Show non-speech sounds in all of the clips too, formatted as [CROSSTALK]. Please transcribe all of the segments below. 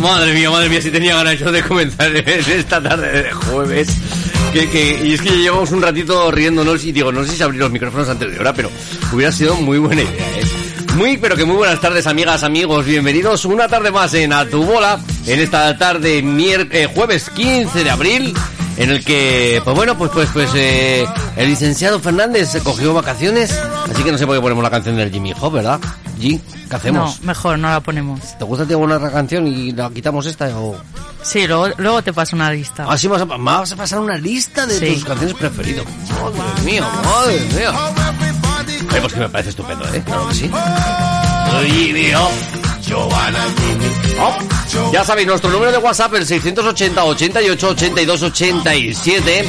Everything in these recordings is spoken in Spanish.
Madre mía, madre mía, si tenía ganas de comenzar [LAUGHS] esta tarde de jueves. Que, que, y es que llevamos un ratito riéndonos y digo, no sé si abrir los micrófonos antes de hora, pero hubiera sido muy buena idea, ¿eh? Muy, pero que muy buenas tardes, amigas, amigos. Bienvenidos una tarde más en A Tu Bola, en esta tarde eh, jueves 15 de abril, en el que, pues bueno, pues pues pues eh, el licenciado Fernández cogió vacaciones, así que no sé por qué ponemos la canción del Jimmy Hop, ¿verdad? Jim, ¿qué hacemos? No, mejor no la ponemos. ¿Te gusta tío, una canción y la quitamos esta o...? Sí, luego, luego te paso una lista. Así vas a, vas a pasar una lista de Sí. tus canciones preferidas. Madre mía, madre mía. Oye, pues que me parece estupendo, ¿eh? Claro que sí. Hop. Ya sabéis, nuestro número de WhatsApp el 680 88 82 87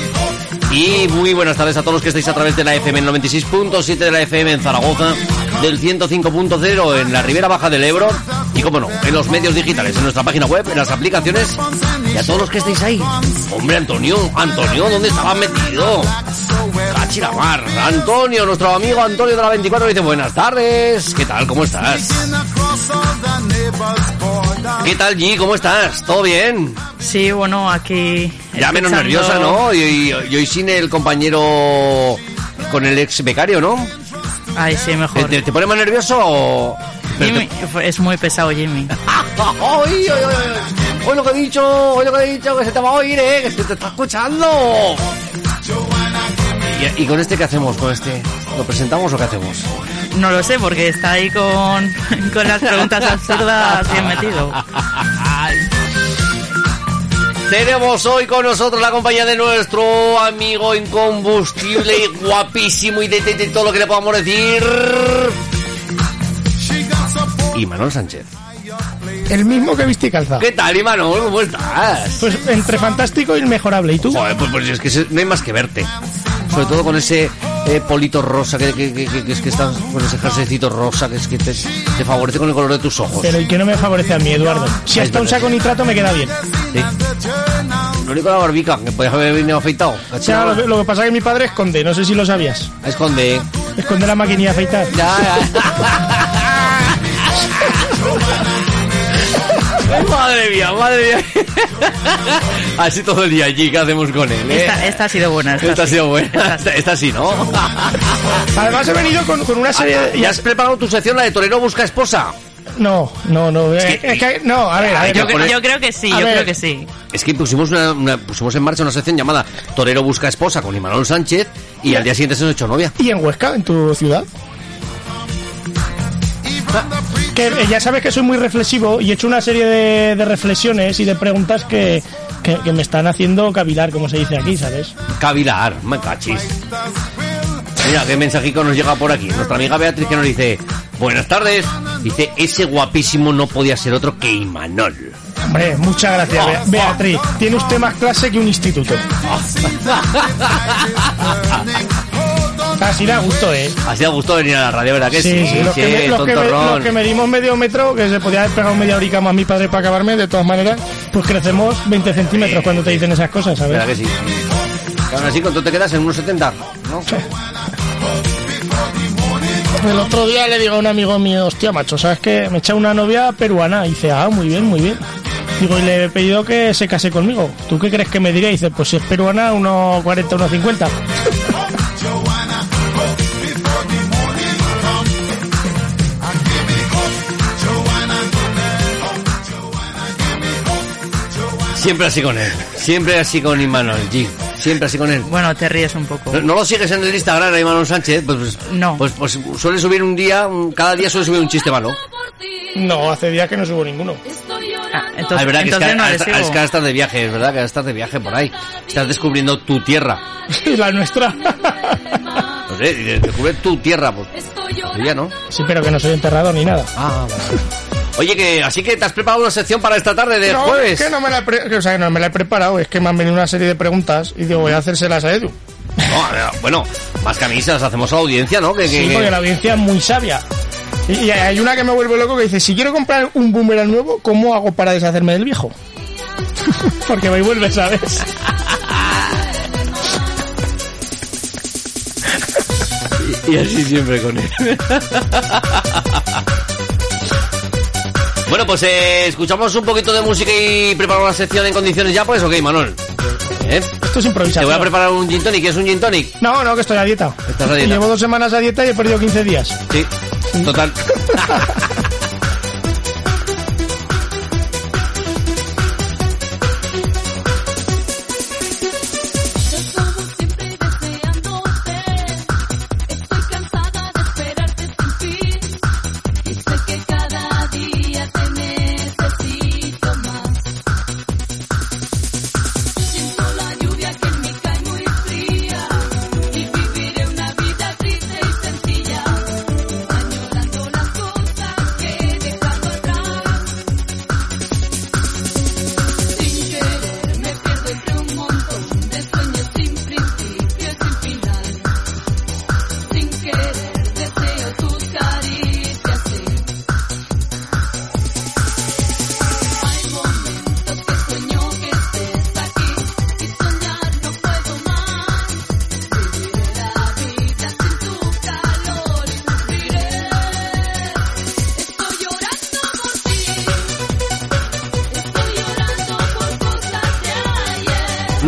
y muy buenas tardes a todos los que estáis a través de la FM en 96.7 de la FM en Zaragoza, del 105.0 en la Ribera Baja del Ebro y, como no, en los medios digitales, en nuestra página web, en las aplicaciones y a todos los que estáis ahí. Hombre, Antonio, Antonio, ¿dónde estabas metido? Cachiramar. Antonio, nuestro amigo Antonio de la 24 dice buenas tardes. ¿Qué tal? ¿Cómo estás? ¿Qué tal, G? ¿Cómo estás? ¿Todo bien? Sí, bueno, aquí... Ya menos nerviosa, ¿no? Y, hoy sin el compañero con el ex becario, ¿no? Ay, sí, mejor. ¿Te, te pone más nervioso o...? Jimmy, es muy pesado Jimmy. [LAUGHS] ¡Ay, ay, lo que he dicho, oye lo que he dicho, que se te va a oír, ¿eh? Que se te está escuchando. ¿Y, y con este qué hacemos? ¿Con este? ¿Lo presentamos o qué hacemos? No lo sé, porque está ahí con, [LAUGHS] con las preguntas absurdas bien metido. Tenemos hoy con nosotros la compañía de nuestro amigo incombustible y guapísimo y de, de- de todo lo que le podamos decir. Y Manuel Sánchez. El mismo que viste y calzado. ¿Qué tal, Imanol? ¿Cómo estás? Pues entre fantástico y inmejorable. ¿Y tú? Joder, pues, pues es que no hay más que verte. Sobre todo con ese eh, polito rosa que, que- que- que- que es que estás con ese jerseycito rosa que es que te, te favorece con el color de tus ojos. Pero ¿y que no me favorece a mí, Eduardo? Si hasta un saco nitrato me queda bien. Sí. Lo único la barbica, que podías haber venido afeitado. O sea, lo, que- lo que pasa es que mi padre esconde, no sé si lo sabías. Esconde. Esconde la maquinilla afeitar. Ya, ya. [LAUGHS] [LAUGHS] madre mía, madre mía. Así todo el día allí, ¿qué hacemos con él? eh? Esta, esta ha sido buena. Esta, Esta ha sido buena. Esta Esta, sí. esta sí, ¿no? [LAUGHS] Además he venido con, con una serie de... ¿Y has preparado tu sección, la de Torero Busca Esposa? No, no, no. eh, que- es que- no, a ver, a ver. Yo, creo- yo creo que sí, A yo ver. creo que sí. Es que pusimos, una, una- pusimos en marcha una sección llamada Torero Busca Esposa con Imanol Sánchez y al día siguiente se nos echó novia. ¿Y en Huesca, en tu ciudad? Que eh, ya sabes que soy muy reflexivo y he hecho una serie de, de reflexiones y de preguntas que, que, que me están haciendo cavilar, como se dice aquí, ¿sabes? Cavilar, me cachis. Mira, qué mensajico nos llega por aquí. Nuestra amiga Beatriz que nos dice, buenas tardes. Dice, ese guapísimo no podía ser otro que Imanol. Hombre, muchas gracias, Bea- Beatriz. Tiene usted más clase que un instituto. [LAUGHS] Así da gusto, ¿eh? Así da gusto venir a la radio, ¿verdad que sí? Sí, sí, los, que me- los que me- tontorrón. los que medimos medio metro, que se podía haber pegado media horica más mi padre para acabarme, de todas maneras, pues crecemos 20 centímetros cuando te dicen esas cosas, ¿Verdad ¿sabes? que sí? Aún así, ¿cuánto te quedas? En unos 70, ¿no? El otro día le digo a un amigo mío, hostia, macho, ¿sabes qué? Me echa una novia peruana. Y dice, ah, muy bien, muy bien. Digo, y le he pedido que se case conmigo. ¿Tú qué crees que me diría? Y dice, pues si es peruana, unos 40, unos 50. Siempre así con él. Siempre así con Imanol, G. Siempre así con él. Bueno, te ríes un poco. ¿No, no lo sigues en el Instagram, a Imanol Sánchez? Pues, pues, No. Pues, pues suele subir un día, un- cada día suele subir un chiste malo. No, hace días que no subo ninguno. Ah, Ah, entonces, es verdad que, es que, entonces no es que ahora estás de viaje, es verdad que ahora estás de viaje por ahí. Estás descubriendo tu tierra. Y [LAUGHS] la nuestra. Pues pues eh, y te cubre tu tierra, pues. Yo ya no. Sí, pero que no soy enterrado ni nada. Ah, vale. Oye, que así que te has preparado una sección para esta tarde de no, jueves. es que no me la he pre- o sea, que no me la he preparado, es que me han venido una serie de preguntas y digo, voy a hacérselas a Edu. No, a ver, bueno, más camisas hacemos a la audiencia, ¿no? Que, Sí, que- porque la audiencia es muy sabia. Y, y hay una que me vuelve loco que dice, si quiero comprar un boomerang nuevo, ¿cómo hago para deshacerme del viejo? [LAUGHS] porque va y vuelve, ¿sabes? Y así siempre con él. [LAUGHS] pues eh, escuchamos un poquito de música y preparamos la sección en condiciones ya, pues ok, Manuel. ¿Eh? Esto es Te improvisación. voy a preparar un gin tonic. ¿Quieres un gin tonic? No, no, que estoy a dieta. Estás a dieta. Llevo dos semanas a dieta y he perdido 15 días. Sí, total. [LAUGHS]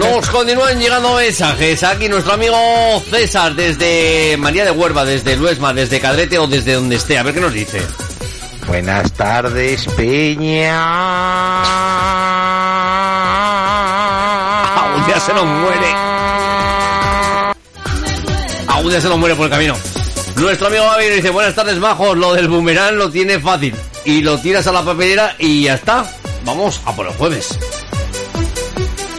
Nos continúan llegando mensajes. Aquí nuestro amigo César desde María de Huerva, desde Luesma, desde Cadrete o desde donde esté. A ver qué nos dice. Buenas tardes, Peña. Aún ya se nos muere. Aún ya se nos muere por el camino. Nuestro amigo Gaby nos dice, buenas tardes, majos. Lo del boomerang lo tiene fácil. Y lo tiras a la papelera y ya está. Vamos a por el jueves.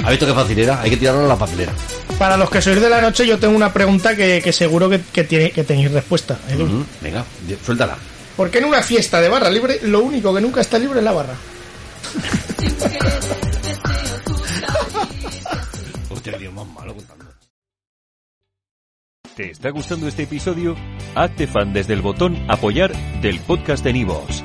¿Ha visto qué fácil era? Hay que tirarlo a la papelera. Para los que sois de la noche, yo tengo una pregunta que, que seguro que, que, tiene, que tenéis respuesta. Edu. Ujú, Venga, suéltala. ¿Por qué en una fiesta de barra libre lo único que nunca está libre es la barra? [LAUGHS] Hostia, tío, más malo contando. ¿Te está gustando este episodio? Hazte fan desde el botón Apoyar del podcast de Nivos.